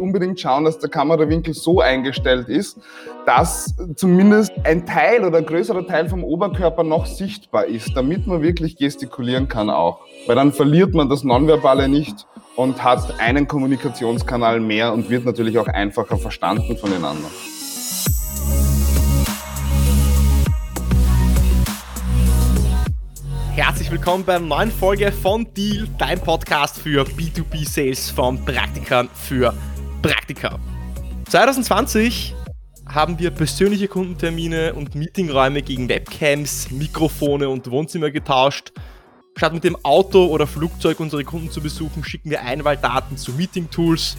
unbedingt schauen, dass der Kamerawinkel so eingestellt ist, dass zumindest ein Teil oder ein größerer Teil vom Oberkörper noch sichtbar ist, damit man wirklich gestikulieren kann auch. Weil dann verliert man das Nonverbale nicht und hat einen Kommunikationskanal mehr und wird natürlich auch einfacher verstanden von den anderen. Herzlich willkommen bei einer neuen Folge von Deal, dein Podcast für B2B Sales von Praktikern für Praktika. 2020 haben wir persönliche Kundentermine und Meetingräume gegen Webcams, Mikrofone und Wohnzimmer getauscht. Statt mit dem Auto oder Flugzeug unsere Kunden zu besuchen, schicken wir Einwahldaten zu Meeting-Tools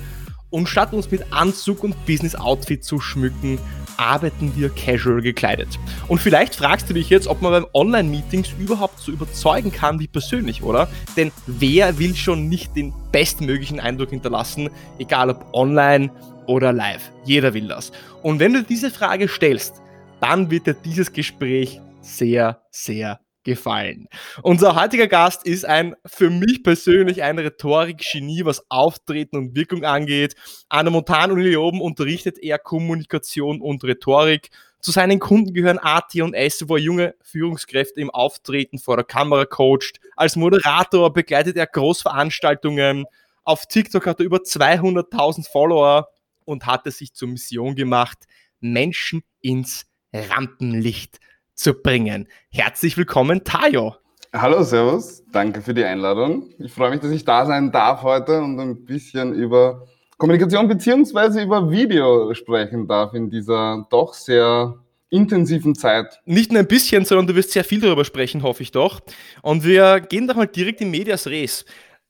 und statt uns mit Anzug und Business-Outfit zu schmücken, arbeiten wir casual gekleidet. Und vielleicht fragst du dich jetzt, ob man beim Online-Meetings überhaupt so überzeugen kann wie persönlich, oder? Denn wer will schon nicht den bestmöglichen Eindruck hinterlassen, egal ob online oder live? Jeder will das. Und wenn du diese Frage stellst, dann wird dir dieses Gespräch sehr, sehr gefallen. Unser heutiger Gast ist ein für mich persönlich ein Rhetorik-Genie, was Auftreten und Wirkung angeht. An der Montanuni Leoben unterrichtet er Kommunikation und Rhetorik. Zu seinen Kunden gehören AT und S, wo er junge Führungskräfte im Auftreten vor der Kamera coacht. Als Moderator begleitet er Großveranstaltungen. Auf TikTok hat er über 200.000 Follower und hat es sich zur Mission gemacht, Menschen ins Rampenlicht zu bringen. Herzlich willkommen, Tayo. Hallo, Servus. Danke für die Einladung. Ich freue mich, dass ich da sein darf heute und ein bisschen über Kommunikation beziehungsweise über Video sprechen darf in dieser doch sehr intensiven Zeit. Nicht nur ein bisschen, sondern du wirst sehr viel darüber sprechen, hoffe ich doch. Und wir gehen doch mal direkt in Medias Res.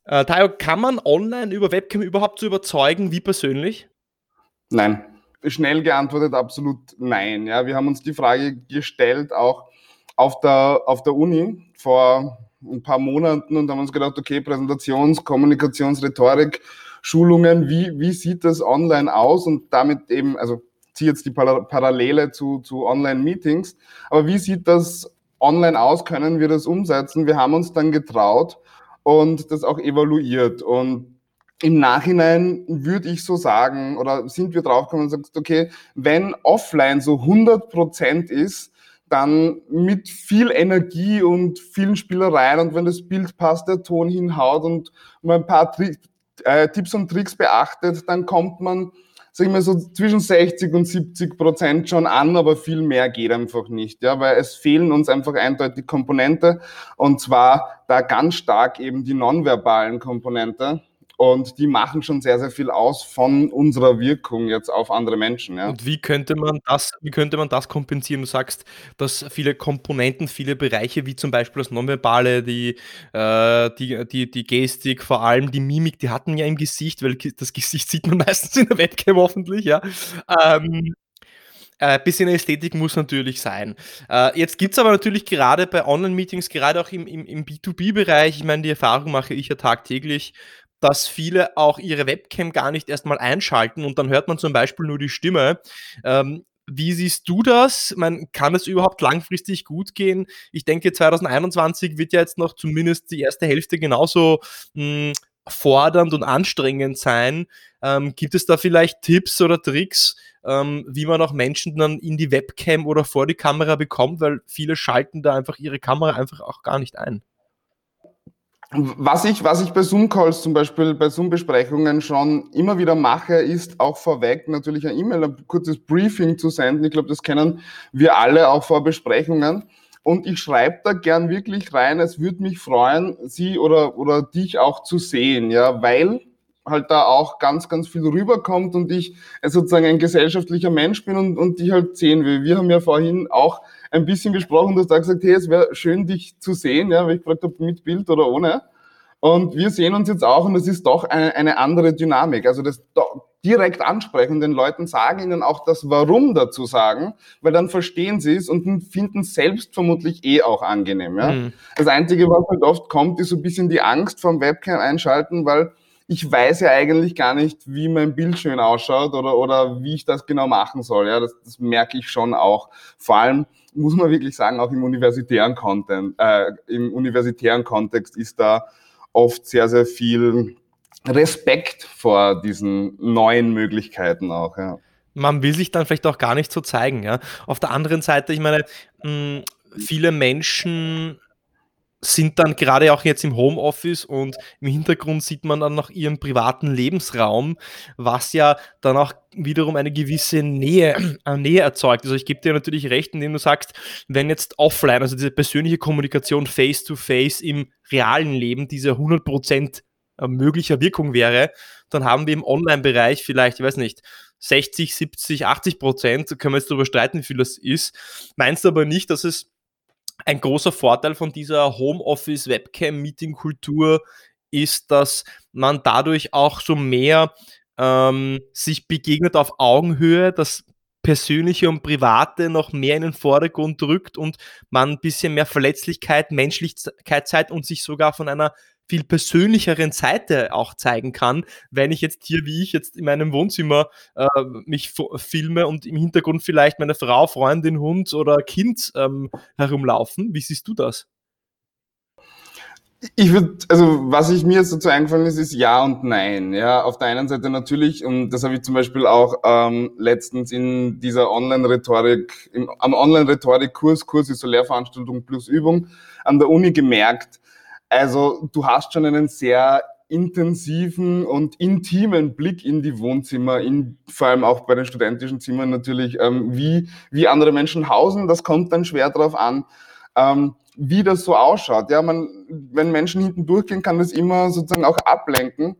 Äh, Tayo, kann man online über Webcam überhaupt so überzeugen wie persönlich? Nein schnell geantwortet, absolut nein. Ja, wir haben uns die Frage gestellt, auch auf der, auf der Uni vor ein paar Monaten und haben uns gedacht, okay, Präsentations-, Kommunikations-, Rhetorik, Schulungen, wie, wie sieht das online aus? Und damit eben, also ziehe jetzt die Parallele zu, zu Online-Meetings, aber wie sieht das online aus? Können wir das umsetzen? Wir haben uns dann getraut und das auch evaluiert. Und im Nachhinein würde ich so sagen, oder sind wir draufgekommen und sagst, okay, wenn offline so 100 Prozent ist, dann mit viel Energie und vielen Spielereien und wenn das Bild passt, der Ton hinhaut und man ein paar Tri äh, Tipps und Tricks beachtet, dann kommt man, sag ich mal, so zwischen 60 und 70 Prozent schon an, aber viel mehr geht einfach nicht, ja, weil es fehlen uns einfach eindeutig Komponente und zwar da ganz stark eben die nonverbalen Komponente und die machen schon sehr, sehr viel aus von unserer Wirkung jetzt auf andere Menschen. Ja. Und wie könnte man das, wie könnte man das kompensieren? Du sagst, dass viele Komponenten, viele Bereiche, wie zum Beispiel das Nonverbale, die, äh, die, die, die Gestik, vor allem die Mimik, die hatten ja im Gesicht, weil das Gesicht sieht man meistens in der Webcam hoffentlich, ja. Ähm, äh, bisschen Ästhetik muss natürlich sein. Äh, jetzt gibt es aber natürlich gerade bei Online-Meetings, gerade auch im, im, im B2B-Bereich, ich meine, die Erfahrung mache ich ja tagtäglich, dass viele auch ihre Webcam gar nicht erstmal einschalten und dann hört man zum Beispiel nur die Stimme. Ähm, wie siehst du das? Man, kann es überhaupt langfristig gut gehen? Ich denke, 2021 wird ja jetzt noch zumindest die erste Hälfte genauso mh, hm, fordernd und anstrengend sein. Ähm, gibt es da vielleicht Tipps oder Tricks, ähm, wie man auch Menschen dann in die Webcam oder vor die Kamera bekommt? Weil viele schalten da einfach ihre Kamera einfach auch gar nicht ein. Was ich, was ich bei Zoom-Calls zum Beispiel, bei Zoom-Besprechungen schon immer wieder mache, ist auch vorweg natürlich ein E-Mail, ein kurzes Briefing zu senden. Ich glaube, das kennen wir alle auch vor Besprechungen. Und ich schreibe da gern wirklich rein, es würde mich freuen, Sie oder, oder dich auch zu sehen, ja, weil halt da auch ganz, ganz viel rüberkommt und ich sozusagen ein gesellschaftlicher Mensch bin und, und dich halt sehen will. Wir haben ja vorhin auch ein bisschen gesprochen, du hast da gesagt, hey, es wäre schön, dich zu sehen, ja, weil ich gefragt habe, mit Bild oder ohne. Und wir sehen uns jetzt auch und es ist doch eine, eine andere Dynamik. Also das direkt ansprechen, den Leuten sagen ihnen auch das Warum dazu sagen, weil dann verstehen sie es und finden es selbst vermutlich eh auch angenehm. Ja? Mhm. Das Einzige, was halt oft kommt, ist so ein bisschen die Angst vom Webcam einschalten, weil ich weiß ja eigentlich gar nicht, wie mein Bild schön ausschaut oder, oder wie ich das genau machen soll. Ja, das, das merke ich schon auch. Vor allem muss man wirklich sagen, auch im universitären Content, äh, im universitären Kontext ist da oft sehr, sehr viel Respekt vor diesen neuen Möglichkeiten auch. Ja. Man will sich dann vielleicht auch gar nicht so zeigen. Ja. Auf der anderen Seite, ich meine, mh, viele Menschen sind dann gerade auch jetzt im Homeoffice und im Hintergrund sieht man dann noch ihren privaten Lebensraum, was ja dann auch wiederum eine gewisse Nähe, äh, Nähe erzeugt. Also ich gebe dir natürlich recht, indem du sagst, wenn jetzt offline, also diese persönliche Kommunikation face-to-face im realen Leben diese 100% äh, möglicher Wirkung wäre, dann haben wir im Online-Bereich vielleicht, ich weiß nicht, 60, 70, 80 Prozent, können wir jetzt darüber streiten, wie viel das ist. Meinst du aber nicht, dass es ein großer Vorteil von dieser Homeoffice-Webcam-Meeting-Kultur ist, dass man dadurch auch so mehr ähm, sich begegnet auf Augenhöhe, das Persönliche und Private noch mehr in den Vordergrund drückt und man ein bisschen mehr Verletzlichkeit, Menschlichkeit zeigt und sich sogar von einer viel persönlicheren Seite auch zeigen kann, wenn ich jetzt hier, wie ich jetzt in meinem Wohnzimmer äh, mich filme und im Hintergrund vielleicht meine Frau, Freundin, Hund oder Kind ähm, herumlaufen. Wie siehst du das? Ich würde, also was ich mir jetzt dazu eingefallen ist, ist ja und nein. Ja, auf der einen Seite natürlich, und das habe ich zum Beispiel auch ähm, letztens in dieser Online-Rhetorik, am Online-Rhetorik-Kurs, Kurs ist so Lehrveranstaltung plus Übung, an der Uni gemerkt, also du hast schon einen sehr intensiven und intimen Blick in die Wohnzimmer, in, vor allem auch bei den studentischen Zimmern natürlich, ähm, wie, wie andere Menschen hausen. Das kommt dann schwer darauf an, ähm, wie das so ausschaut. Ja, man, wenn Menschen hinten durchgehen, kann das immer sozusagen auch ablenken.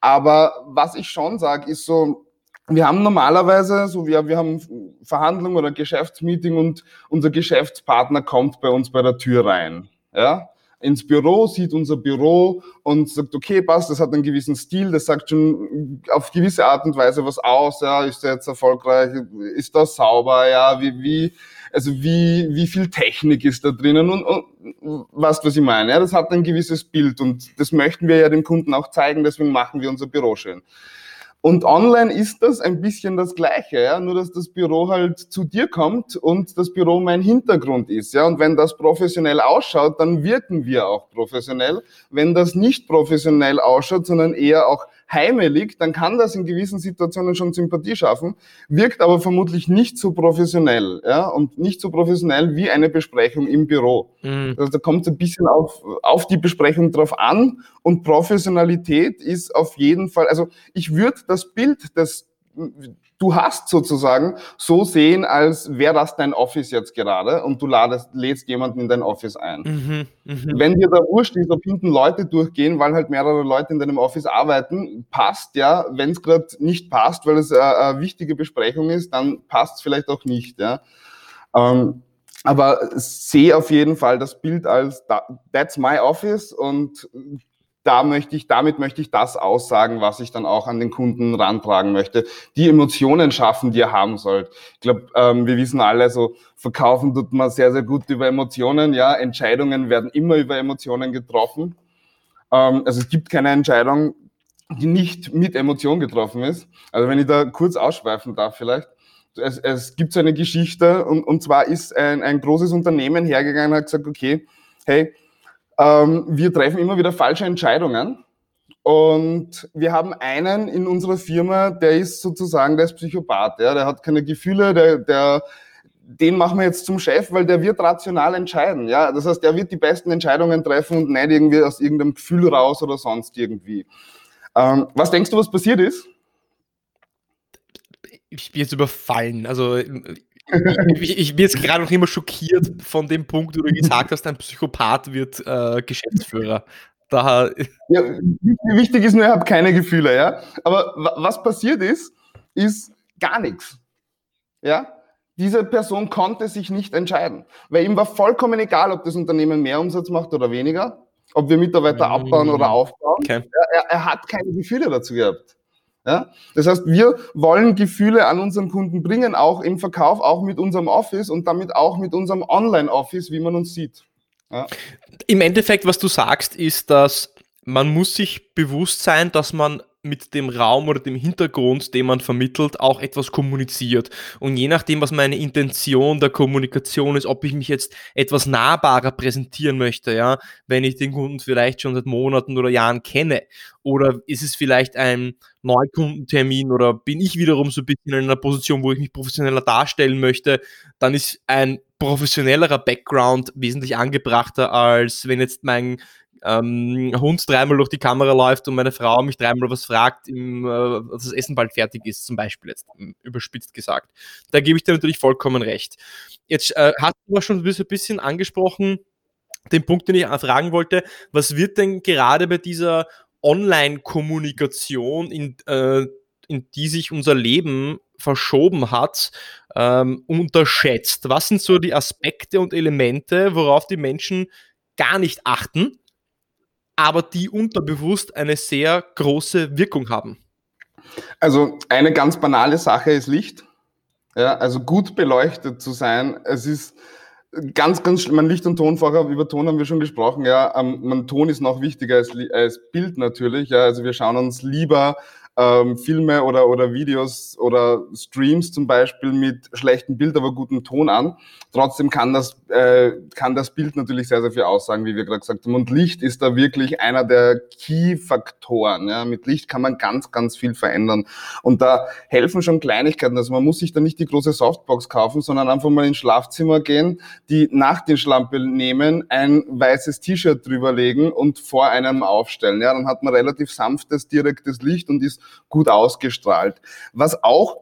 Aber was ich schon sage, ist so, wir haben normalerweise, so wir, wir haben Verhandlungen oder Geschäftsmeeting und unser Geschäftspartner kommt bei uns bei der Tür rein. Ja, ins Büro, sieht unser Büro und sagt, okay, passt, das hat einen gewissen Stil, das sagt schon auf gewisse Art und Weise was aus, ja, ist der jetzt erfolgreich, ist das sauber, ja, wie, wie, also wie, wie viel Technik ist da drinnen und, und weißt, was ich meine, ja, das hat ein gewisses Bild und das möchten wir ja dem Kunden auch zeigen, deswegen machen wir unser Büro schön. Und online ist das ein bisschen das Gleiche, ja, nur dass das Büro halt zu dir kommt und das Büro mein Hintergrund ist, ja. Und wenn das professionell ausschaut, dann wirken wir auch professionell. Wenn das nicht professionell ausschaut, sondern eher auch heimelig, dann kann das in gewissen Situationen schon Sympathie schaffen, wirkt aber vermutlich nicht so professionell, ja, und nicht so professionell wie eine Besprechung im Büro. Mhm. Also da kommt es ein bisschen auf, auf die Besprechung drauf an und Professionalität ist auf jeden Fall, also ich würde das Bild des du hast sozusagen so sehen, als wäre das dein Office jetzt gerade und du ladest, lädst jemanden in dein Office ein. Mhm, mh. Wenn dir da wurscht ist, ob hinten Leute durchgehen, weil halt mehrere Leute in deinem Office arbeiten, passt ja. Wenn es gerade nicht passt, weil es eine, eine wichtige Besprechung ist, dann passt es vielleicht auch nicht. Ja. Ähm, aber sehe auf jeden Fall das Bild als that's my office und da möchte ich, damit möchte ich das aussagen, was ich dann auch an den Kunden rantragen möchte. Die Emotionen schaffen, die ihr haben sollt. Ich glaube, ähm, wir wissen alle, so verkaufen tut man sehr, sehr gut über Emotionen. Ja, Entscheidungen werden immer über Emotionen getroffen. Ähm, also es gibt keine Entscheidung, die nicht mit Emotion getroffen ist. Also wenn ich da kurz ausschweifen darf vielleicht. Es, es gibt so eine Geschichte und, und zwar ist ein, ein großes Unternehmen hergegangen und hat gesagt, okay, hey, ähm, wir treffen immer wieder falsche Entscheidungen. Und wir haben einen in unserer Firma, der ist sozusagen, der ist Psychopath, ja, der hat keine Gefühle, der, der, den machen wir jetzt zum Chef, weil der wird rational entscheiden. Ja? Das heißt, der wird die besten Entscheidungen treffen und nicht irgendwie aus irgendeinem Gefühl raus oder sonst irgendwie. Ähm, was denkst du, was passiert ist? Ich bin jetzt überfallen. Also ich, ich, bin jetzt gerade noch immer schockiert von dem Punkt, wo du gesagt hast, ein Psychopath wird äh, Geschäftsführer. Da, ja, wichtig ist nur, er hat keine Gefühle, ja. Aber was passiert ist, ist gar nichts. Ja? Diese Person konnte sich nicht entscheiden, weil ihm war vollkommen egal, ob das Unternehmen mehr Umsatz macht oder weniger, ob wir Mitarbeiter abbauen oder mm, aufbauen. Okay. Er, er, hat keine Gefühle dazu gehabt. Ja? Das heißt, wir wollen Gefühle an unseren Kunden bringen, auch im Verkauf, auch mit unserem Office und damit auch mit unserem Online-Office, wie man uns sieht. Ja? Im Endeffekt, was du sagst, ist, dass man muss sich bewusst sein, dass man mit dem Raum oder dem Hintergrund, den man vermittelt, auch etwas kommuniziert. Und je nachdem, was meine Intention der Kommunikation ist, ob ich mich jetzt etwas nahbarer präsentieren möchte, ja, wenn ich den Kunden vielleicht schon seit Monaten oder Jahren kenne, oder ist es vielleicht ein Neukundentermin oder bin ich wiederum so ein bisschen in einer Position, wo ich mich professioneller darstellen möchte, dann ist ein professionellerer Background wesentlich angebrachter, als wenn jetzt mein ähm, Hund dreimal durch die Kamera läuft und meine Frau mich dreimal was fragt, im, äh, dass das Essen bald fertig ist, zum Beispiel jetzt ähm, überspitzt gesagt. Da gebe ich dir natürlich vollkommen recht. Jetzt äh, hast du schon ein bisschen angesprochen, den Punkt, den ich fragen wollte, was wird denn gerade bei dieser Online-Kommunikation, in, äh, in die sich unser Leben verschoben hat, ähm, unterschätzt? Was sind so die Aspekte und Elemente, worauf die Menschen gar nicht achten, aber die unterbewusst eine sehr große Wirkung haben? Also eine ganz banale Sache ist Licht. Ja, also gut beleuchtet zu sein. Es ist ganz, ganz schlimm. Licht und Ton über Ton haben wir schon gesprochen. Ja, ähm, mein Ton ist noch wichtiger als, als Bild natürlich. Ja, also wir schauen uns lieber ähm, Filme oder, oder Videos oder Streams zum Beispiel mit schlechtem Bild, aber gutem Ton an. Trotzdem kann das, äh, kann das Bild natürlich sehr, sehr viel aussagen, wie wir gerade gesagt haben. Und Licht ist da wirklich einer der Key-Faktoren. Ja. Mit Licht kann man ganz, ganz viel verändern. Und da helfen schon Kleinigkeiten. Also man muss sich da nicht die große Softbox kaufen, sondern einfach mal ins Schlafzimmer gehen, die nach den Schlampe nehmen, ein weißes T-Shirt drüberlegen und vor einem aufstellen. Ja, dann hat man relativ sanftes, direktes Licht und ist gut ausgestrahlt. Was auch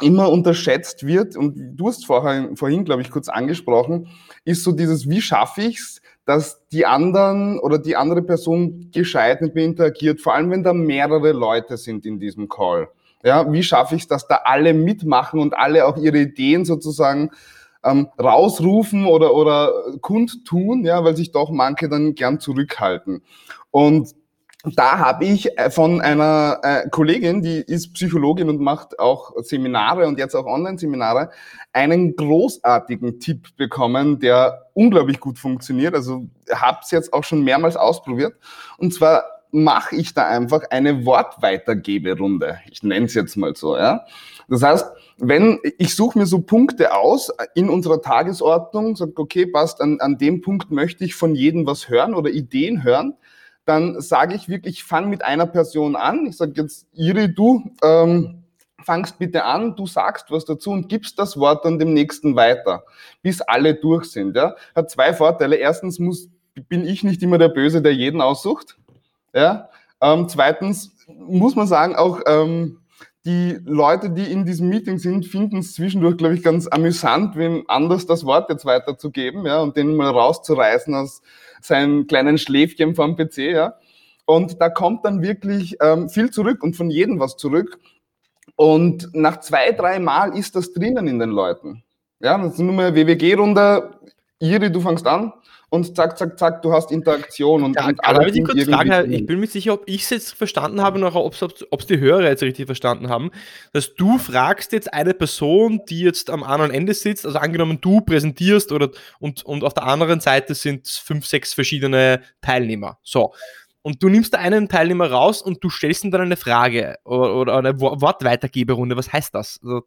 immer unterschätzt wird, und du hast vorhin, vorhin glaube ich, kurz angesprochen, ist so dieses, wie schaffe ich es, dass die anderen oder die andere Person gescheit mit mir interagiert, vor allem wenn da mehrere Leute sind in diesem Call. Ja, wie schaffe ich es, dass da alle mitmachen und alle auch ihre Ideen sozusagen ähm, rausrufen oder, oder kundtun, ja, weil sich doch manche dann gern zurückhalten. Und da habe ich äh, von einer äh, Kollegin, die ist Psychologin und macht auch Seminare und jetzt auch Online-Seminare, einen großartigen Tipp bekommen, der unglaublich gut funktioniert. Also habe es jetzt auch schon mehrmals ausprobiert. Und zwar mache ich da einfach eine Wortweitergeberunde. Ich nenne es jetzt mal so. Ja. Das heißt, wenn ich suche mir so Punkte aus in unserer Tagesordnung, sage, okay, passt, an, an dem Punkt möchte ich von jedem was hören oder Ideen hören dann sage ich wirklich, ich fange mit einer Person an. Ich sage jetzt, Iri, du ähm, fangst bitte an, du sagst was dazu und gibst das Wort dann dem nächsten weiter, bis alle durch sind. Ja? Hat zwei Vorteile. Erstens muss, bin ich nicht immer der Böse, der jeden aussucht. Ja? Ähm, zweitens muss man sagen, auch ähm, die Leute, die in diesem Meeting sind, finden es zwischendurch, glaube ich, ganz amüsant, wem anders das Wort jetzt weiterzugeben ja, und den mal rauszureißen aus seinen kleinen Schläfchen vom PC. Ja. Und da kommt dann wirklich ähm, viel zurück und von jedem was zurück. Und nach zwei, drei Mal ist das drinnen in den Leuten. Ja, das ist nur mal WWG-Runde. Iri, du fängst an und zack, zack, zack, du hast Interaktion und, ja, und alle. Ich kurz fragen, ich bin mir sicher, ob ich es jetzt verstanden habe oder ob es die Hörer jetzt richtig verstanden haben, dass du fragst jetzt eine Person, die jetzt am anderen Ende sitzt, also angenommen du präsentierst oder und, und auf der anderen Seite sind fünf, sechs verschiedene Teilnehmer. So und du nimmst da einen Teilnehmer raus und du stellst ihm dann eine Frage oder, oder eine Wortweitergeberunde. Was heißt das? Also,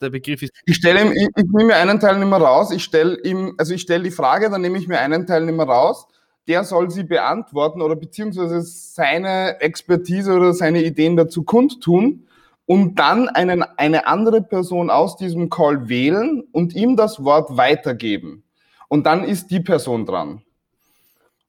der Begriff ist. Ich stelle ihm, ich, ich nehme mir einen Teilnehmer raus, ich stelle ihm, also ich stelle die Frage, dann nehme ich mir einen Teilnehmer raus, der soll sie beantworten oder beziehungsweise seine Expertise oder seine Ideen dazu kundtun und dann einen, eine andere Person aus diesem Call wählen und ihm das Wort weitergeben. Und dann ist die Person dran.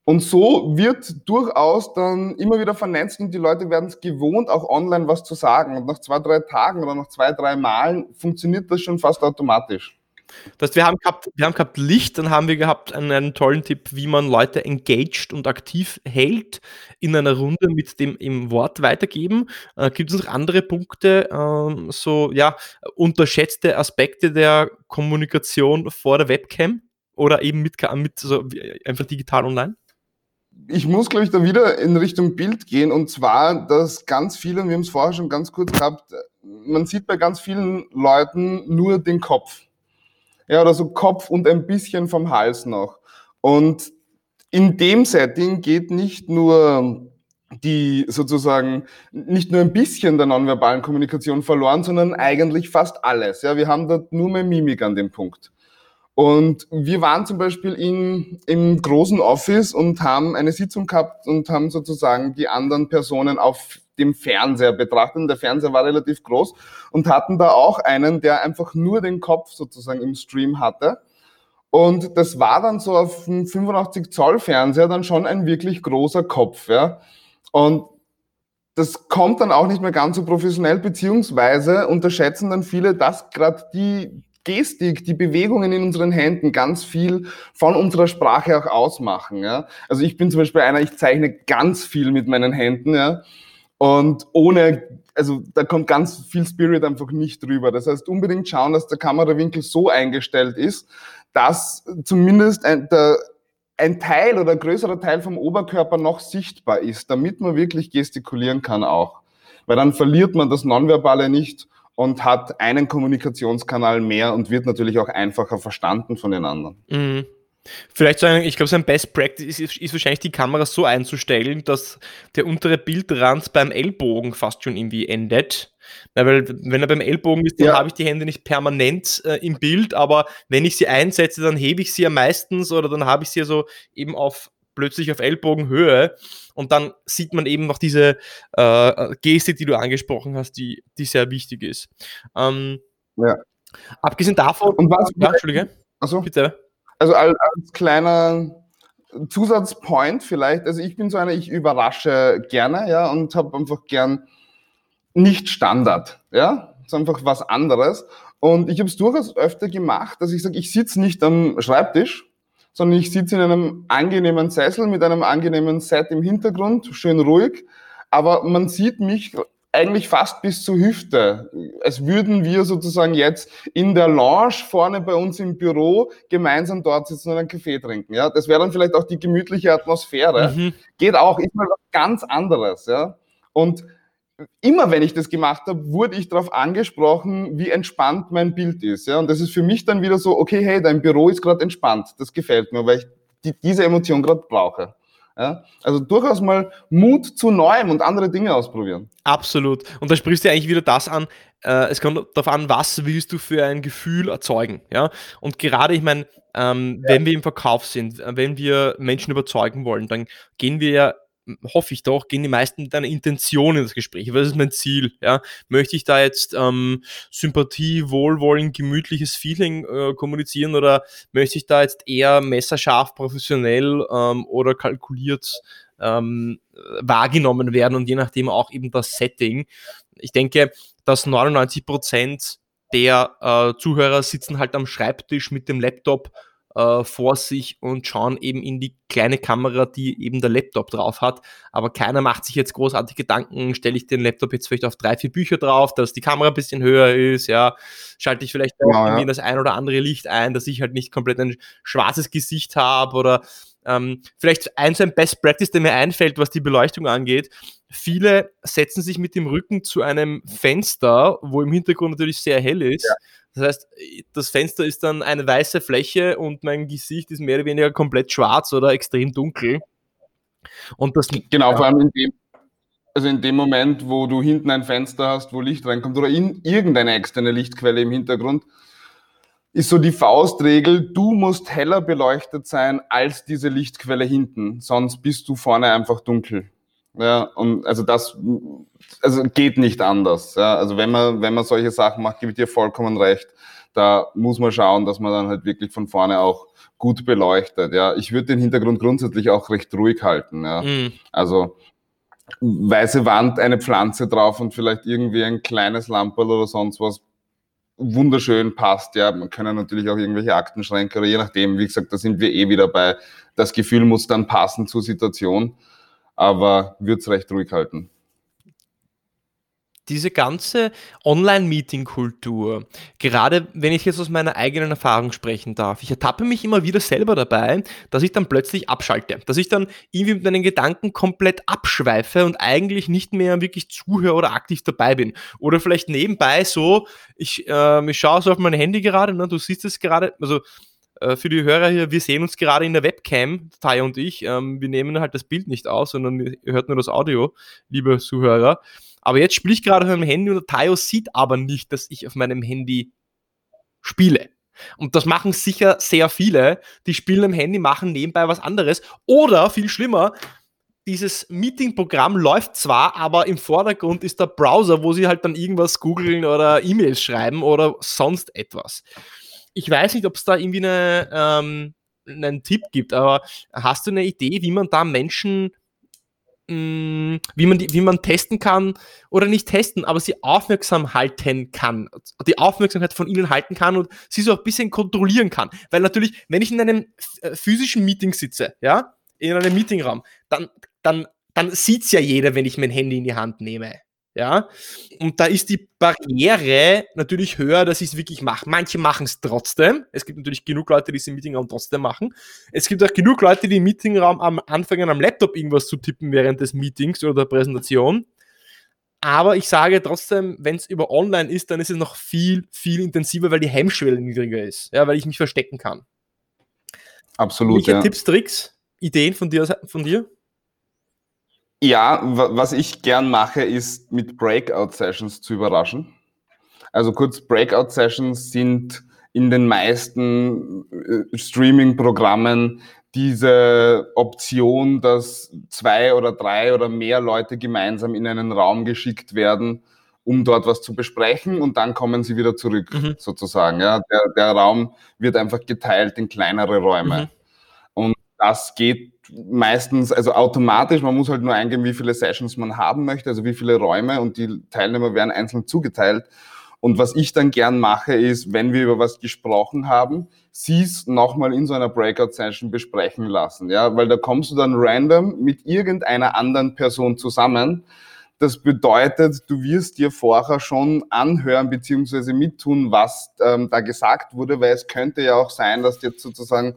Und so wird durchaus dann immer wieder vernetzt und die Leute werden es gewohnt, auch online was zu sagen. Und nach zwei, drei Tagen oder nach zwei, drei Malen funktioniert das schon fast automatisch. Das heißt, wir haben gehabt, wir haben gehabt Licht, dann haben wir gehabt einen, einen, tollen Tipp, wie man Leute engaged und aktiv hält in einer Runde mit dem im Wort weitergeben. Äh, gibt es noch andere Punkte, äh, so ja, unterschätzte Aspekte der Kommunikation vor der Webcam oder eben mit, mit so, einfach digital online? Ich muss, glaube ich, da wieder in Richtung Bild gehen. Und zwar, dass ganz viele, wir haben es vorher schon ganz kurz gehabt, man sieht bei ganz vielen Leuten nur den Kopf. Ja, oder so Kopf und ein bisschen vom Hals noch. Und in dem Setting geht nicht nur die sozusagen nicht nur ein bisschen der nonverbalen Kommunikation verloren, sondern eigentlich fast alles. Ja, wir haben dort nur mehr Mimik an dem Punkt. Und wir waren zum Beispiel in, im großen Office und haben eine Sitzung gehabt und haben sozusagen die anderen Personen auf dem Fernseher betrachtet. Der Fernseher war relativ groß und hatten da auch einen, der einfach nur den Kopf sozusagen im Stream hatte. Und das war dann so auf dem 85 Zoll Fernseher dann schon ein wirklich großer Kopf, ja. Und das kommt dann auch nicht mehr ganz so professionell, beziehungsweise unterschätzen dann viele, dass gerade die Gestik, die Bewegungen in unseren Händen ganz viel von unserer Sprache auch ausmachen. Ja? Also ich bin zum Beispiel einer, ich zeichne ganz viel mit meinen Händen, ja. Und ohne, also da kommt ganz viel Spirit einfach nicht drüber. Das heißt, unbedingt schauen, dass der Kamerawinkel so eingestellt ist, dass zumindest ein, der ein Teil oder ein größerer Teil vom Oberkörper noch sichtbar ist, damit man wirklich gestikulieren kann auch. Weil dann verliert man das Nonverbale nicht und hat einen Kommunikationskanal mehr und wird natürlich auch einfacher verstanden von den anderen. Mhm. Vielleicht so ein, ich glaube, so ein Best Practice ist, ist, wahrscheinlich die Kamera so einzustellen, dass der untere Bildrand beim Ellbogen fast schon irgendwie endet. Ja, weil wenn er beim Ellbogen ist, dann ja. habe ich die Hände nicht permanent äh, im Bild, aber wenn ich sie einsetze, dann hebe ich sie ja meistens oder dann habe ich sie ja so eben auf plötzlich auf Ellbogenhöhe und dann sieht man eben noch diese äh, Geste, die du angesprochen hast, die, die sehr wichtig ist. Ähm, ja. Abgesehen davon. Und was? Ja, Entschuldige. Achso. Bitte. Also als, als kleiner Zusatzpoint vielleicht, also ich bin so einer, ich überrasche gerne, ja, und habe einfach gern nicht Standard, ja, das ist einfach was anderes. Und ich habe es durchaus öfter gemacht, dass ich sage, ich sitze nicht am Schreibtisch, sondern ich sitze in einem angenehmen Sessel mit einem angenehmen Set im Hintergrund, schön ruhig, aber man sieht mich eigentlich fast bis zur Hüfte. Als würden wir sozusagen jetzt in der Lounge vorne bei uns im Büro gemeinsam dort sitzen und einen Kaffee trinken. Ja, das wäre dann vielleicht auch die gemütliche Atmosphäre. Mhm. Geht auch, ist mal was ganz anderes. Ja, und immer wenn ich das gemacht habe, wurde ich darauf angesprochen, wie entspannt mein Bild ist. Ja, und das ist für mich dann wieder so, okay, hey, dein Büro ist gerade entspannt. Das gefällt mir, weil ich die, diese Emotion gerade brauche. Ja? Also durchaus mal Mut zu Neuem und andere Dinge ausprobieren. Absolut. Und da sprichst du eigentlich wieder das an, äh, es kommt darauf an, was willst du für ein Gefühl erzeugen. Ja? Und gerade, ich meine, ähm, ja. wenn wir im Verkauf sind, äh, wenn wir Menschen überzeugen wollen, dann gehen wir ja hoffe ich doch, gehen die meisten mit einer Intention in das Gespräch. Was ist mein Ziel? Ja? Möchte ich da jetzt ähm, Sympathie, Wohlwollen, gemütliches Feeling äh, kommunizieren oder möchte ich da jetzt eher messerscharf, professionell ähm, oder kalkuliert ähm, wahrgenommen werden und je nachdem auch eben das Setting. Ich denke, dass 99 Prozent der äh, Zuhörer sitzen halt am Schreibtisch mit dem Laptop äh, vor sich und schauen eben in die kleine Kamera, die eben der Laptop drauf hat. Aber keiner macht sich jetzt großartig Gedanken, stelle ich den Laptop jetzt vielleicht auf drei, vier Bücher drauf, dass die Kamera ein bisschen höher ist, ja, schalte ich vielleicht auch ja, irgendwie ja. das ein oder andere Licht ein, dass ich halt nicht komplett ein schwarzes Gesicht habe oder ähm, vielleicht ein so ein Best Practice, der mir einfällt, was die Beleuchtung angeht. Viele setzen sich mit dem Rücken zu einem Fenster, wo im Hintergrund natürlich sehr hell ist. Ja. Das heißt, das Fenster ist dann eine weiße Fläche und mein Gesicht ist mehr oder weniger komplett schwarz oder extrem dunkel. Und das genau, ja. vor allem in dem, also in dem Moment, wo du hinten ein Fenster hast, wo Licht reinkommt oder in irgendeine externe Lichtquelle im Hintergrund, ist so die Faustregel, du musst heller beleuchtet sein als diese Lichtquelle hinten, sonst bist du vorne einfach dunkel. Ja, und also das also geht nicht anders. Ja. Also wenn man, wenn man solche Sachen macht, gebe ich dir vollkommen recht. Da muss man schauen, dass man dann halt wirklich von vorne auch gut beleuchtet. Ja. Ich würde den Hintergrund grundsätzlich auch recht ruhig halten. Ja. Mhm. Also weiße Wand, eine Pflanze drauf und vielleicht irgendwie ein kleines Lamperl oder sonst was wunderschön passt. Ja, man können natürlich auch irgendwelche Aktenschränke oder je nachdem, wie gesagt, da sind wir eh wieder bei, das Gefühl muss dann passen zur Situation aber würde es recht ruhig halten. Diese ganze Online-Meeting-Kultur, gerade wenn ich jetzt aus meiner eigenen Erfahrung sprechen darf, ich ertappe mich immer wieder selber dabei, dass ich dann plötzlich abschalte, dass ich dann irgendwie mit meinen Gedanken komplett abschweife und eigentlich nicht mehr wirklich zuhöre oder aktiv dabei bin. Oder vielleicht nebenbei so, ich, äh, ich schaue so auf mein Handy gerade, ne, du siehst es gerade, also äh, für die Hörer hier, wir sehen uns gerade in der Webcam, Taya und ich. Ähm, wir nehmen halt das Bild nicht aus, sondern ihr hört nur das Audio, liebe Zuhörer. Aber jetzt spiele ich gerade auf meinem Handy und Tayo sieht aber nicht, dass ich auf meinem Handy spiele. Und das machen sicher sehr viele, die spielen am Handy, machen nebenbei was anderes. Oder viel schlimmer, dieses Meeting-Programm läuft zwar, aber im Vordergrund ist der Browser, wo sie halt dann irgendwas googeln oder E-Mails schreiben oder sonst etwas. Ich weiß nicht, ob es da irgendwie eine, ähm, einen Tipp gibt, aber hast du eine Idee, wie man da Menschen Mm, wie man, die, wie man testen kann oder nicht testen, aber sie aufmerksam halten kann, die Aufmerksamkeit von ihnen halten kann und sie so ein bisschen kontrollieren kann. Weil natürlich, wenn ich in einem äh, physischen Meeting sitze, ja, in einem Meetingraum, dann, dann, dann sieht's ja jeder, wenn ich mein Handy in die Hand nehme. Ja, und da ist die Barriere natürlich höher, dass ich es wirklich mache. Manche machen es trotzdem. Es gibt natürlich genug Leute, die es im Meetingraum trotzdem machen. Es gibt auch genug Leute, die im Meetingraum am anfangen, am Laptop irgendwas zu tippen während des Meetings oder der Präsentation. Aber ich sage trotzdem, wenn es über online ist, dann ist es noch viel, viel intensiver, weil die Hemmschwelle niedriger ist. Ja, weil ich mich verstecken kann. Absolut. Welche ja. Tipps, Tricks, Ideen von dir? Von dir? Ja, was ich gern mache, ist mit Breakout-Sessions zu überraschen. Also kurz, Breakout-Sessions sind in den meisten äh, Streaming-Programmen diese Option, dass zwei oder drei oder mehr Leute gemeinsam in einen Raum geschickt werden, um dort was zu besprechen und dann kommen sie wieder zurück, mhm. sozusagen. Ja, der, der, Raum wird einfach geteilt in kleinere Räume. Mhm. Das geht meistens, also automatisch, man muss halt nur eingeben, wie viele Sessions man haben möchte, also wie viele Räume und die Teilnehmer werden einzeln zugeteilt. Und was ich dann gern mache, ist, wenn wir über was gesprochen haben, sie es nochmal in so einer Breakout-Session besprechen lassen, ja, weil da kommst du dann random mit irgendeiner anderen Person zusammen. Das bedeutet, du wirst dir vorher schon anhören beziehungsweise mittun, was ähm, da gesagt wurde, weil es könnte ja auch sein, dass jetzt sozusagen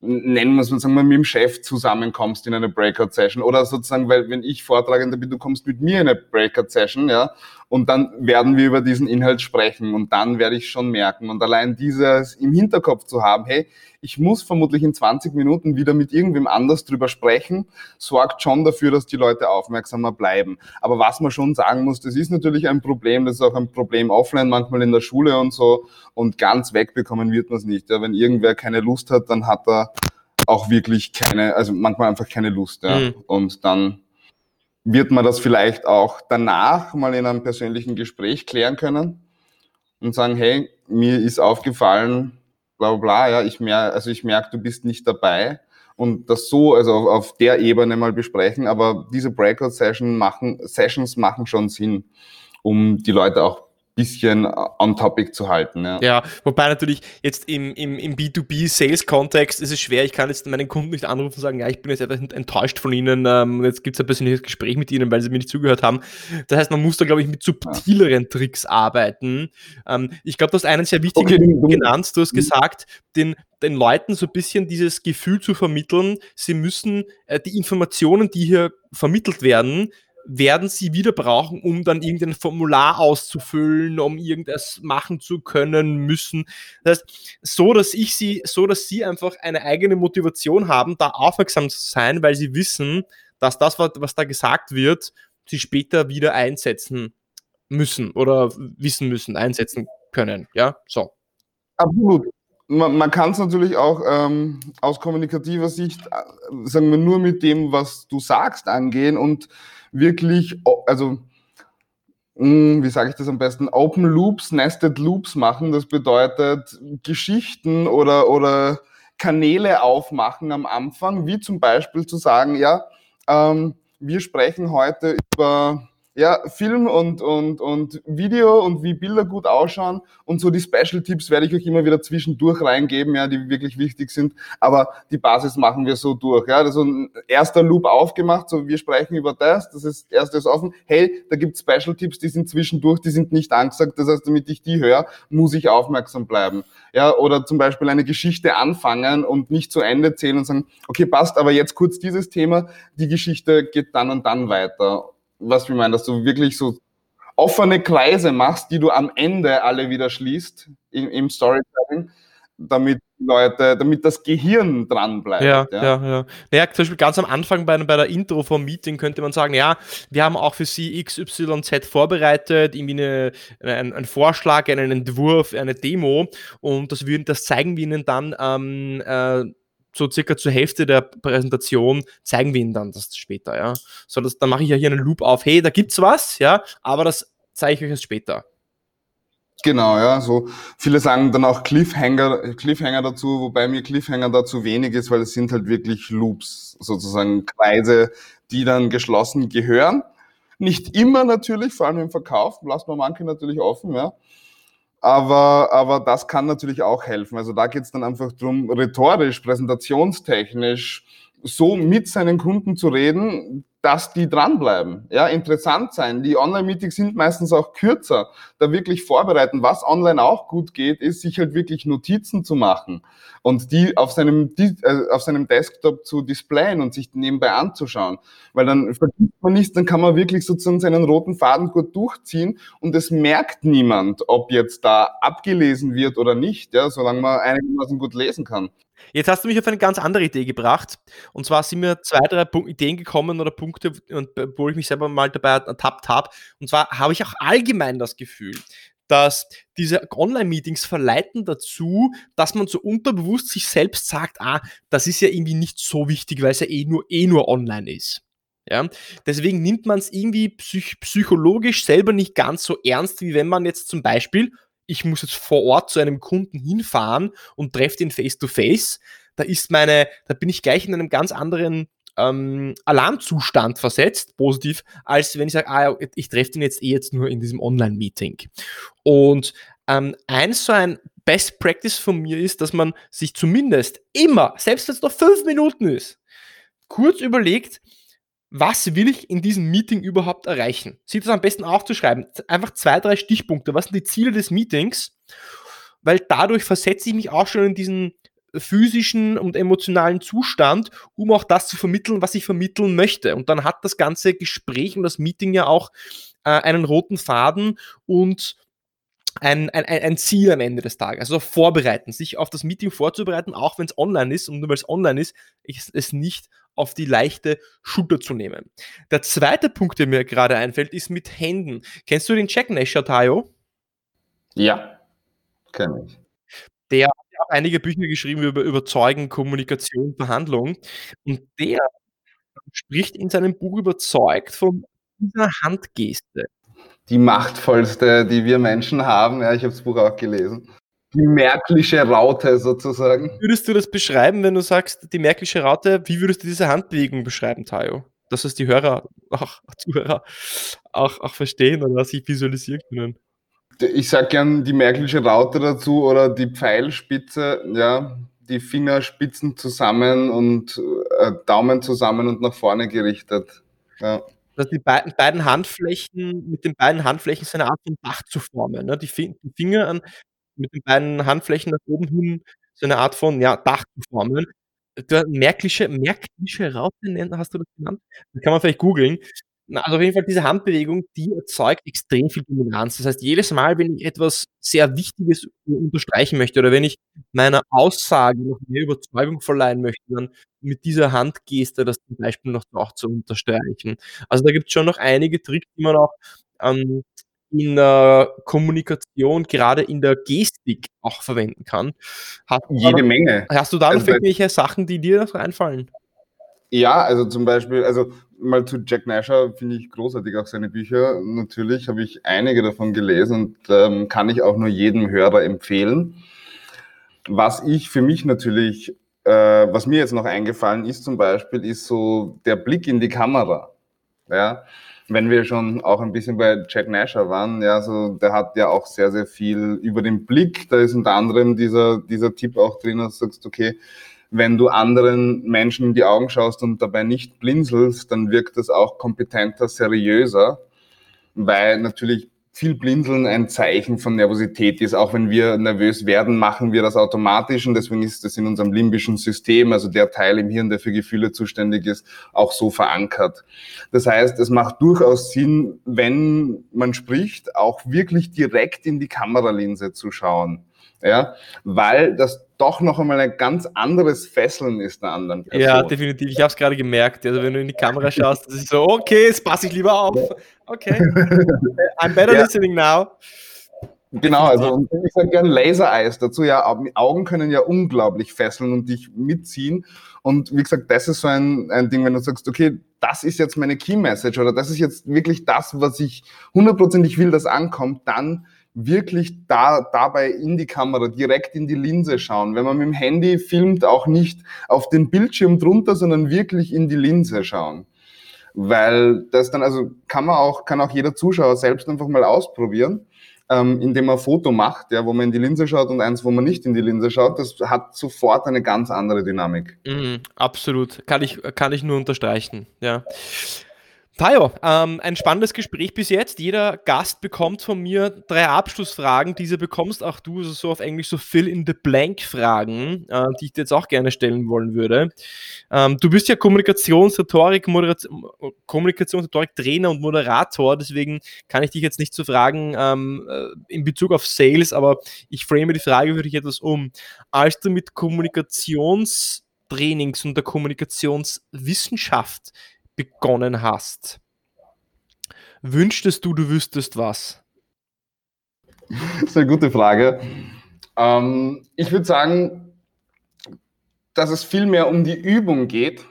nennen wir es mal, sagen wir, mit dem Chef zusammenkommst in eine Breakout-Session oder sozusagen, weil wenn ich Vortragender bin, du kommst mit mir in eine Breakout-Session, ja, und dann werden wir über diesen Inhalt sprechen und dann werde ich schon merken. Und allein dieses im Hinterkopf zu haben, hey, ich muss vermutlich in 20 Minuten wieder mit irgendwem anders drüber sprechen, sorgt schon dafür, dass die Leute aufmerksamer bleiben. Aber was man schon sagen muss, das ist natürlich ein Problem, das ist auch ein Problem offline, manchmal in der Schule und so und ganz wegbekommen wird man es nicht. Ja, wenn irgendwer keine Lust hat, dann hat er auch wirklich keine, also manchmal einfach keine Lust. Ja. Mhm. Und dann wird man das vielleicht auch danach mal in einem persönlichen Gespräch klären können und sagen, hey, mir ist aufgefallen, bla bla bla, ja, ich merke, also ich merke, du bist nicht dabei. Und das so, also auf, auf der Ebene mal besprechen, aber diese Breakout-Session machen, Sessions machen schon Sinn, um die Leute auch bisschen on topic zu halten. Ja, ja wobei natürlich jetzt im, im, im B2B-Sales-Kontext ist es schwer. Ich kann jetzt meinen Kunden nicht anrufen und sagen, ja, ich bin jetzt etwas enttäuscht von ihnen. Ähm, jetzt gibt es ein persönliches Gespräch mit ihnen, weil sie mir nicht zugehört haben. Das heißt, man muss da, glaube ich, mit subtileren ja. Tricks arbeiten. Ähm, ich glaube, du hast einen sehr wichtigen okay, Punkt genannt. Du hast mhm. gesagt, den, den Leuten so ein bisschen dieses Gefühl zu vermitteln, sie müssen äh, die Informationen, die hier vermittelt werden, werden sie wieder brauchen, um dann irgendein Formular auszufüllen, um irgendwas machen zu können müssen. Das heißt, so dass ich sie, so dass sie einfach eine eigene Motivation haben, da aufmerksam zu sein, weil sie wissen, dass das, was da gesagt wird, sie später wieder einsetzen müssen oder wissen müssen, einsetzen können. Ja, so. Absolut. Man, man kann es natürlich auch ähm, aus kommunikativer Sicht, äh, sagen wir, nur mit dem, was du sagst, angehen und wirklich, also hm, wie sage ich das am besten, Open Loops, Nested Loops machen. Das bedeutet Geschichten oder, oder Kanäle aufmachen am Anfang, wie zum Beispiel zu sagen, ja, ähm, wir sprechen heute über ja, Film und, und, und Video und wie Bilder gut ausschauen. Und so die Special-Tipps werde ich euch immer wieder zwischendurch reingeben, ja, die wirklich wichtig sind, aber die Basis machen wir so durch, ja, also ein erster Loop aufgemacht, so wir sprechen über das, das ist erstes offen, hey, da gibt Special-Tipps, die sind zwischendurch, die sind nicht angesagt, das heißt, damit ich die höre, muss ich aufmerksam bleiben, ja, oder zum Beispiel eine Geschichte anfangen und nicht zu Ende zählen und sagen, okay, passt, aber jetzt kurz dieses Thema, die Geschichte geht dann und dann weiter was wir meinen, dass du wirklich so offene Kreise machst, die du am Ende alle wieder schließt im, im Storytelling, damit Leute, damit das Gehirn dran bleibt. Ja, ja, ja. ja. Naja, zum Beispiel ganz am Anfang bei, bei der Intro vom Meeting könnte man sagen, ja, wir haben auch für Sie XYZ vorbereitet, irgendwie eine, ein, ein Vorschlag, einen Entwurf, eine Demo und das, würden, das zeigen wir Ihnen dann ähm, äh, so circa zur Hälfte der Präsentation zeigen wir Ihnen dann das später, ja. So, das, dann mache ich ja hier einen Loop auf, hey, da gibt's was, ja, aber das zeige ich euch erst später. Genau, ja, so viele sagen dann auch Cliffhanger, Cliffhanger dazu, wobei mir Cliffhanger da zu wenig ist, weil es sind halt wirklich Loops, sozusagen Kreise, die dann geschlossen gehören. Nicht immer natürlich, vor allem im Verkauf, lasst man manche natürlich offen, ja. Aber, aber das kann natürlich auch helfen. Also da geht es dann einfach darum, rhetorisch, präsentationstechnisch so mit seinen Kunden zu reden, dass die dranbleiben, ja, interessant sein. Die Online-Meetings sind meistens auch kürzer. Da wirklich vorbereiten. Was online auch gut geht, ist, sich halt wirklich Notizen zu machen und die auf seinem, äh, auf seinem Desktop zu displayen und sich nebenbei anzuschauen. Weil dann vergisst man nichts, dann kann man wirklich sozusagen seinen roten Faden gut durchziehen und es merkt niemand, ob jetzt da abgelesen wird oder nicht, ja, solange man einigermaßen gut lesen kann. Jetzt hast du mich auf eine ganz andere Idee gebracht. Und zwar sind mir zwei, drei Ideen gekommen oder Punkte, wo ich mich selber mal dabei ertappt habe. Und zwar habe ich auch allgemein das Gefühl, dass diese Online-Meetings verleiten dazu, dass man so unterbewusst sich selbst sagt, ah, das ist ja irgendwie nicht so wichtig, weil es ja eh nur, eh nur online ist. Ja, deswegen nimmt man es irgendwie psych psychologisch selber nicht ganz so ernst, wie wenn man jetzt zum Beispiel ich muss jetzt vor Ort zu einem Kunden hinfahren und treffe den face to face, da ist meine, da bin ich gleich in einem ganz anderen ähm, Alarmzustand versetzt, positiv, als wenn ich sage, ah, ich treffe den jetzt eh jetzt nur in diesem Online-Meeting. Und ähm, eins so ein Best Practice von mir ist, dass man sich zumindest immer, selbst wenn es noch fünf Minuten ist, kurz überlegt, was will ich in diesem Meeting überhaupt erreichen? Sieht das am besten aufzuschreiben. Einfach zwei, drei Stichpunkte. Was sind die Ziele des Meetings? Weil dadurch versetze ich mich auch schon in diesen physischen und emotionalen Zustand, um auch das zu vermitteln, was ich vermitteln möchte. Und dann hat das ganze Gespräch und das Meeting ja auch äh, einen roten Faden und ein, ein, ein Ziel am Ende des Tages. Also vorbereiten, sich auf das Meeting vorzubereiten, auch wenn es online ist und nur weil es online ist, ist es nicht auf die leichte Schulter zu nehmen. Der zweite Punkt, der mir gerade einfällt, ist mit Händen. Kennst du den Jack Nasher, Tayo? Ja, kenne ich. Der hat auch einige Bücher geschrieben über Überzeugen, Kommunikation, Verhandlung. Und der spricht in seinem Buch überzeugt von dieser Handgeste. Die machtvollste, die wir Menschen haben. Ja, ich habe das Buch auch gelesen die märkische Raute sozusagen. Wie würdest du das beschreiben, wenn du sagst, die märkische Raute? Wie würdest du diese Handbewegung beschreiben, Tayo? Dass es die Hörer, auch Zuhörer, auch, auch verstehen oder sich visualisieren können. Ich sage gern die märkische Raute dazu oder die Pfeilspitze, ja, die Fingerspitzen zusammen und äh, Daumen zusammen und nach vorne gerichtet. Ja. Dass die beiden, beiden Handflächen, mit den beiden Handflächen so eine Art von Dach zu formen. Ne? Die, die Finger an, mit den beiden Handflächen nach oben hin so eine Art von, ja, Dach zu formen. Du, Märkische, Märkische Raute hast du das genannt? Das kann man vielleicht googeln. Also auf jeden Fall diese Handbewegung, die erzeugt extrem viel Dominanz. Das heißt, jedes Mal, wenn ich etwas sehr Wichtiges unterstreichen möchte oder wenn ich meiner Aussage noch mehr Überzeugung verleihen möchte, dann mit dieser Handgeste das zum Beispiel noch auch zu unterstreichen. Also da gibt es schon noch einige Tricks, die man auch ähm, in der Kommunikation, gerade in der Gestik auch verwenden kann. Hast Jede Menge. Hast du da noch also irgendwelche Sachen, die dir noch einfallen? Ja, also zum Beispiel, also mal zu Jack Nasher finde ich großartig auch seine Bücher. Natürlich habe ich einige davon gelesen und ähm, kann ich auch nur jedem Hörer empfehlen. Was ich für mich natürlich, äh, was mir jetzt noch eingefallen ist zum Beispiel, ist so der Blick in die Kamera. Ja, wenn wir schon auch ein bisschen bei Jack Nasher waren, ja, so der hat ja auch sehr, sehr viel über den Blick. Da ist unter anderem dieser, dieser Tipp auch drin, dass du sagst, okay, wenn du anderen Menschen in die Augen schaust und dabei nicht blinzelst, dann wirkt das auch kompetenter, seriöser, weil natürlich viel Blinzeln ein Zeichen von Nervosität ist. Auch wenn wir nervös werden, machen wir das automatisch und deswegen ist das in unserem limbischen System, also der Teil im Hirn, der für Gefühle zuständig ist, auch so verankert. Das heißt, es macht durchaus Sinn, wenn man spricht, auch wirklich direkt in die Kameralinse zu schauen. Ja, weil das doch noch einmal ein ganz anderes Fesseln ist der anderen Person. Ja, definitiv. Ich habe es gerade gemerkt. Also wenn du in die Kamera schaust, das ist so, okay, jetzt passe ich lieber auf. Okay. I'm better ja. listening now. Genau, also ich sage gerne Laser-Eyes dazu. Ja, Augen können ja unglaublich fesseln und dich mitziehen. Und wie gesagt, das ist so ein, ein Ding, wenn du sagst, okay, das ist jetzt meine Key Message oder das ist jetzt wirklich das, was ich hundertprozentig will, dass ankommt, dann wirklich da, dabei in die Kamera, direkt in die Linse schauen. Wenn man mit dem Handy filmt, auch nicht auf den Bildschirm drunter, sondern wirklich in die Linse schauen. Weil das dann, also kann man auch, kann auch jeder Zuschauer selbst einfach mal ausprobieren ähm, indem man ein Foto macht, ja, wo man in die Linse schaut und eins, wo man nicht in die Linse schaut, das hat sofort eine ganz andere Dynamik. Mhm, absolut, kann ich, kann ich nur unterstreichen, ja. Tayo, ähm, ein spannendes Gespräch bis jetzt. Jeder Gast bekommt von mir drei Abschlussfragen. Diese bekommst auch du, also so auf Englisch so Fill in the Blank Fragen, äh, die ich dir jetzt auch gerne stellen wollen würde. Ähm, du bist ja Kommunikationsrhetorik, Kommunikationsrhetorik Trainer und Moderator, deswegen kann ich dich jetzt nicht so fragen ähm, äh, in Bezug auf Sales, aber ich frame die Frage für dich etwas um. Als du mit Kommunikationstrainings und der Kommunikationswissenschaft begonnen hast, wünschtest du, du wüsstest was? Das ist eine gute Frage. Ähm, ich würde sagen, dass es viel mehr um die Übung geht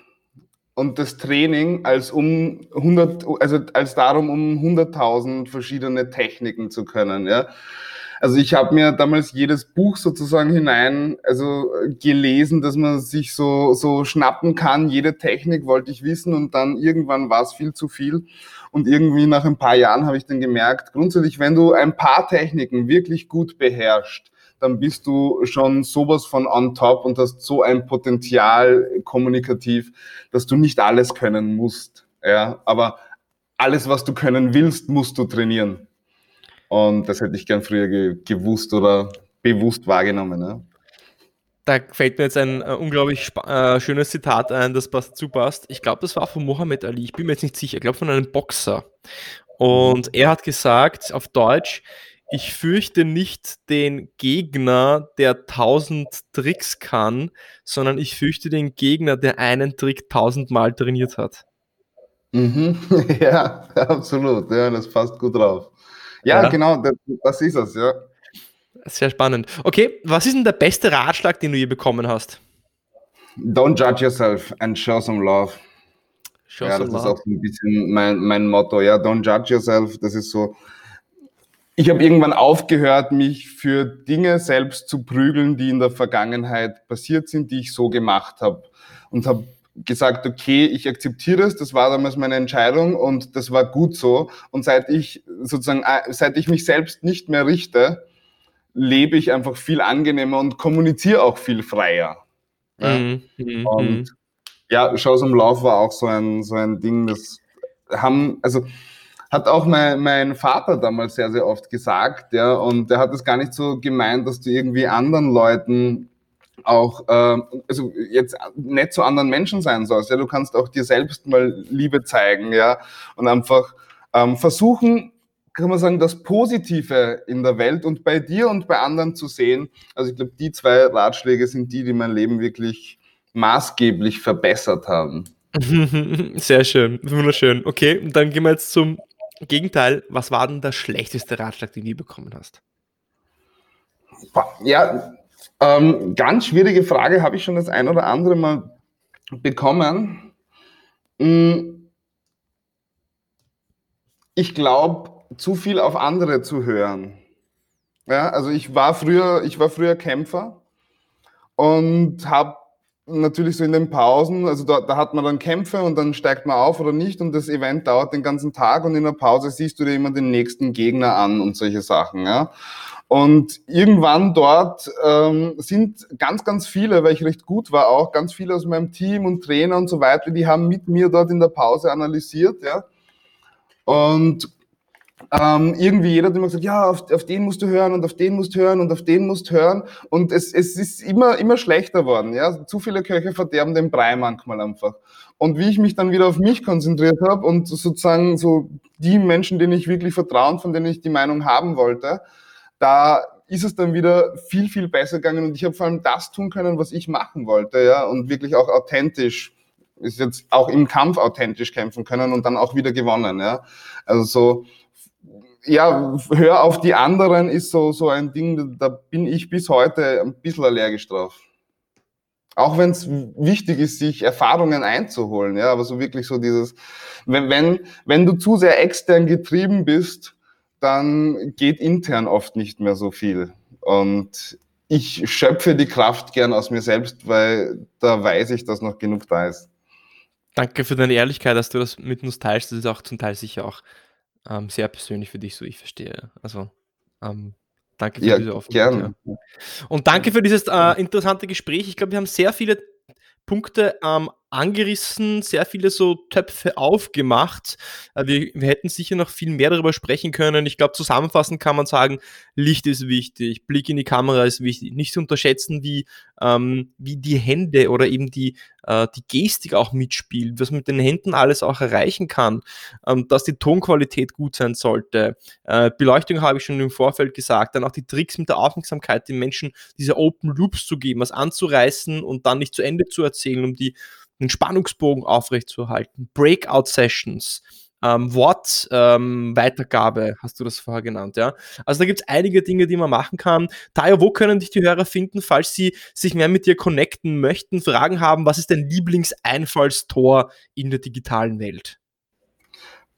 und das Training als um 100, also als darum, um 100.000 verschiedene Techniken zu können. Ja? Also ich habe mir damals jedes Buch sozusagen hinein, also gelesen, dass man sich so, so schnappen kann. Jede Technik wollte ich wissen und dann irgendwann war es viel zu viel. Und irgendwie nach ein paar Jahren habe ich dann gemerkt, grundsätzlich, wenn du ein paar Techniken wirklich gut beherrschst, dann bist du schon sowas von on top und hast so ein Potenzial kommunikativ, dass du nicht alles können musst. Ja, aber alles, was du können willst, musst du trainieren. Und das hätte ich gern früher ge gewusst oder bewusst wahrgenommen. Ja. Da fällt mir jetzt ein äh, unglaublich äh, schönes Zitat ein, das passt. Ich glaube, das war von Mohammed Ali. Ich bin mir jetzt nicht sicher. Ich glaube, von einem Boxer. Und er hat gesagt auf Deutsch, ich fürchte nicht den Gegner, der tausend Tricks kann, sondern ich fürchte den Gegner, der einen Trick tausendmal trainiert hat. Mhm. Ja, absolut. Ja, das passt gut drauf. Ja, ja. genau, das, das, ist es, ja. Sehr spannend. Okay, was ist denn der beste Ratschlag, den du je bekommen hast? Don't judge yourself and show some love. Show ja, das love. ist auch so ein bisschen mein, mein Motto. Ja, don't judge yourself. Das ist so. Ich habe irgendwann aufgehört, mich für Dinge selbst zu prügeln, die in der Vergangenheit passiert sind, die ich so gemacht habe. Und habe gesagt, okay, ich akzeptiere es, das war damals meine Entscheidung und das war gut so. Und seit ich sozusagen, äh, seit ich mich selbst nicht mehr richte, lebe ich einfach viel angenehmer und kommuniziere auch viel freier. Ja? Mhm. mhm und mhm. ja, Shows im Lauf war auch so ein, so ein Ding, das haben, also hat auch mein, mein Vater damals sehr, sehr oft gesagt, ja, und der hat es gar nicht so gemeint, dass du irgendwie anderen Leuten auch, äh, also jetzt nicht zu anderen Menschen sein sollst. Ja, du kannst auch dir selbst mal Liebe zeigen, ja, und einfach ähm, versuchen, kann man sagen, das Positive in der Welt und bei dir und bei anderen zu sehen. Also ich glaube, die zwei Ratschläge sind die, die mein Leben wirklich maßgeblich verbessert haben. Sehr schön, wunderschön. Okay, und dann gehen wir jetzt zum Gegenteil. Was war denn der schlechteste Ratschlag, den du bekommen hast? Ja, ähm, ganz schwierige Frage, habe ich schon das ein oder andere Mal bekommen. Hm. Ich glaube, zu viel auf andere zu hören. Ja, also ich war früher, ich war früher Kämpfer und habe natürlich so in den Pausen, also da, da, hat man dann Kämpfe und dann steigt man auf oder nicht und das Event dauert den ganzen Tag und in der Pause siehst du dir immer den nächsten Gegner an und solche Sachen. Ja. Und irgendwann dort ähm, sind ganz, ganz viele, weil ich recht gut war auch, ganz viele aus meinem Team und Trainer und so weiter, die haben mit mir dort in der Pause analysiert, ja. Und ähm, irgendwie jeder hat immer gesagt, ja, auf, auf, den musst du hören und auf den musst du hören und auf den musst du hören. Und es, es ist immer, immer schlechter worden. Ja? Zu viele Köche verderben den Brei manchmal einfach. Und wie ich mich dann wieder auf mich konzentriert habe und sozusagen so die Menschen, denen ich wirklich vertrauen, von denen ich die Meinung haben wollte, da ist es dann wieder viel, viel besser gegangen und ich habe vor allem das tun können, was ich machen wollte, ja, und wirklich auch authentisch, ist jetzt auch im Kampf authentisch kämpfen können und dann auch wieder gewonnen, ja. Also so, ja, hör auf die anderen ist so, so ein Ding, da bin ich bis heute ein bisschen allergisch drauf. Auch wenn es wichtig ist, sich Erfahrungen einzuholen, ja, aber so wirklich so dieses, wenn, wenn, wenn du zu sehr extern getrieben bist, dann geht intern oft nicht mehr so viel. Und ich schöpfe die Kraft gern aus mir selbst, weil da weiß ich, dass noch genug da ist. Danke für deine Ehrlichkeit, dass du das mit uns teilst. Das ist auch zum Teil sicher auch ähm, sehr persönlich für dich, so ich verstehe. Also ähm, danke für ja, diese Offenheit. Gern. Ja. Und danke für dieses äh, interessante Gespräch. Ich glaube, wir haben sehr viele Punkte ähm, angerissen, sehr viele so Töpfe aufgemacht. Äh, wir, wir, hätten sicher noch viel mehr darüber sprechen können. Ich glaube, zusammenfassend kann man sagen, Licht ist wichtig, Blick in die Kamera ist wichtig. Nicht zu unterschätzen, wie, ähm, wie die Hände oder eben die, äh, die Gestik auch mitspielt, was man mit den Händen alles auch erreichen kann, ähm, dass die Tonqualität gut sein sollte. Äh, Beleuchtung habe ich schon im Vorfeld gesagt, dann auch die Tricks mit der Aufmerksamkeit, den Menschen diese Open Loops zu geben, was anzureißen und dann nicht zu Ende zu erzählen, um die einen Spannungsbogen aufrechtzuerhalten, Breakout-Sessions, ähm, Wortweitergabe, ähm, hast du das vorher genannt, ja. Also da gibt es einige Dinge, die man machen kann. Tayo, wo können dich die Hörer finden, falls sie sich mehr mit dir connecten möchten, Fragen haben, was ist dein Lieblingseinfallstor in der digitalen Welt?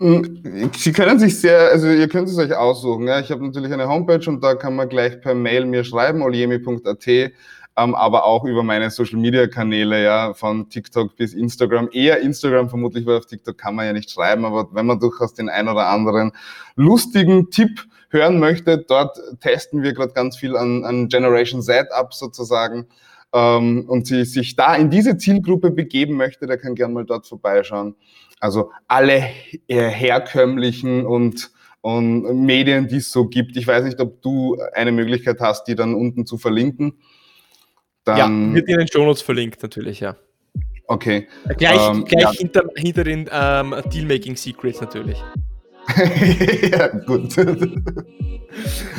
Hm, sie können sich sehr, also ihr könnt es euch aussuchen. Ja. Ich habe natürlich eine Homepage und da kann man gleich per Mail mir schreiben, oliemi.at ähm, aber auch über meine Social Media Kanäle, ja, von TikTok bis Instagram. Eher Instagram vermutlich, weil auf TikTok kann man ja nicht schreiben, aber wenn man durchaus den ein oder anderen lustigen Tipp hören möchte, dort testen wir gerade ganz viel an, an Generation Z ab sozusagen. Ähm, und sie sich da in diese Zielgruppe begeben möchte, der kann gern mal dort vorbeischauen. Also alle herkömmlichen und und Medien, die es so gibt. Ich weiß nicht, ob du eine Möglichkeit hast, die dann unten zu verlinken. Dann, ja, wird in den Shownotes verlinkt natürlich, ja. Okay. Gleich, ähm, gleich ja. hinter, hinter den ähm, Dealmaking Secrets natürlich. ja, gut.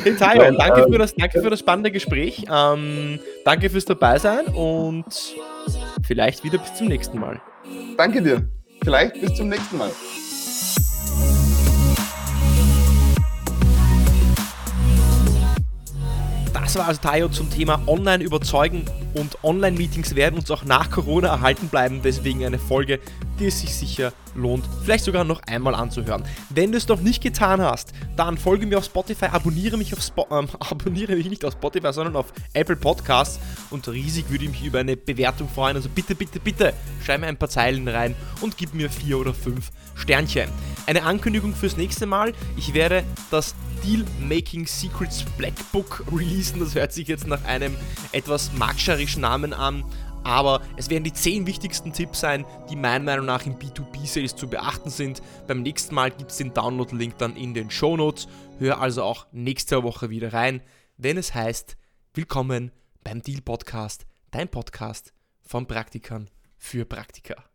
Hey Tayo, danke, für das, danke für das spannende Gespräch. Ähm, danke fürs Dabeisein und vielleicht wieder bis zum nächsten Mal. Danke dir. Vielleicht bis zum nächsten Mal. Das war also Tayo zum Thema Online überzeugen und Online-Meetings werden uns auch nach Corona erhalten bleiben. Deswegen eine Folge, die es sich sicher lohnt, vielleicht sogar noch einmal anzuhören. Wenn du es noch nicht getan hast, dann folge mir auf Spotify, abonniere mich auf Spo ähm, abonniere mich nicht auf Spotify, sondern auf Apple Podcasts und riesig würde ich mich über eine Bewertung freuen. Also bitte, bitte, bitte schreib mir ein paar Zeilen rein und gib mir vier oder fünf Sternchen. Eine Ankündigung fürs nächste Mal. Ich werde das Deal Making Secrets Black Book releasen. Das hört sich jetzt nach einem etwas magscherischen Namen an. Aber es werden die 10 wichtigsten Tipps sein, die meiner Meinung nach im B2B-Sales zu beachten sind. Beim nächsten Mal gibt es den Download-Link dann in den Show Notes. Hör also auch nächste Woche wieder rein, wenn es heißt, willkommen beim Deal Podcast, dein Podcast von Praktikern für Praktiker.